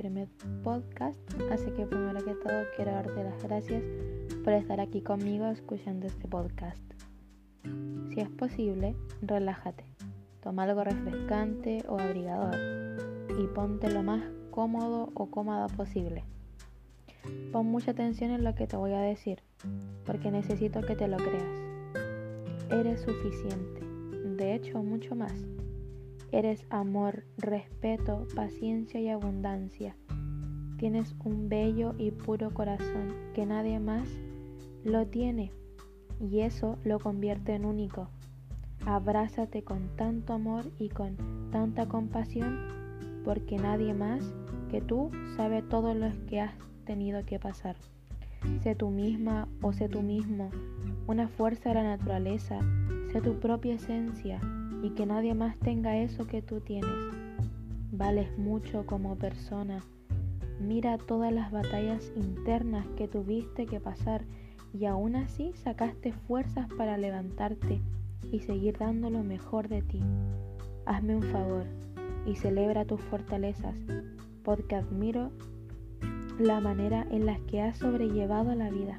primer podcast, así que primero que todo quiero darte las gracias por estar aquí conmigo escuchando este podcast. Si es posible, relájate, toma algo refrescante o abrigador y ponte lo más cómodo o cómoda posible. Pon mucha atención en lo que te voy a decir, porque necesito que te lo creas. Eres suficiente, de hecho mucho más. Eres amor, respeto, paciencia y abundancia. Tienes un bello y puro corazón que nadie más lo tiene y eso lo convierte en único. Abrázate con tanto amor y con tanta compasión porque nadie más que tú sabe todo lo que has tenido que pasar. Sé tú misma o sé tú mismo, una fuerza de la naturaleza, sé tu propia esencia y que nadie más tenga eso que tú tienes. Vales mucho como persona. Mira todas las batallas internas que tuviste que pasar y aún así sacaste fuerzas para levantarte y seguir dando lo mejor de ti. Hazme un favor y celebra tus fortalezas, porque admiro la manera en la que has sobrellevado la vida.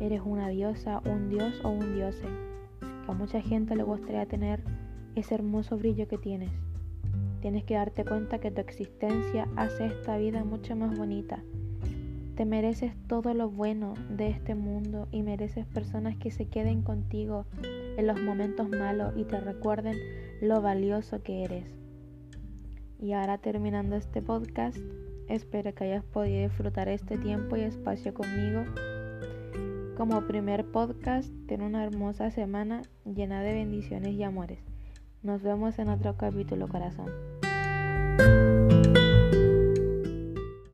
Eres una diosa, un dios o un diose, que a mucha gente le gustaría tener ese hermoso brillo que tienes. Tienes que darte cuenta que tu existencia hace esta vida mucho más bonita. Te mereces todo lo bueno de este mundo y mereces personas que se queden contigo en los momentos malos y te recuerden lo valioso que eres. Y ahora terminando este podcast, espero que hayas podido disfrutar este tiempo y espacio conmigo. Como primer podcast, ten una hermosa semana llena de bendiciones y amores. Nos vemos en otro capítulo, corazón.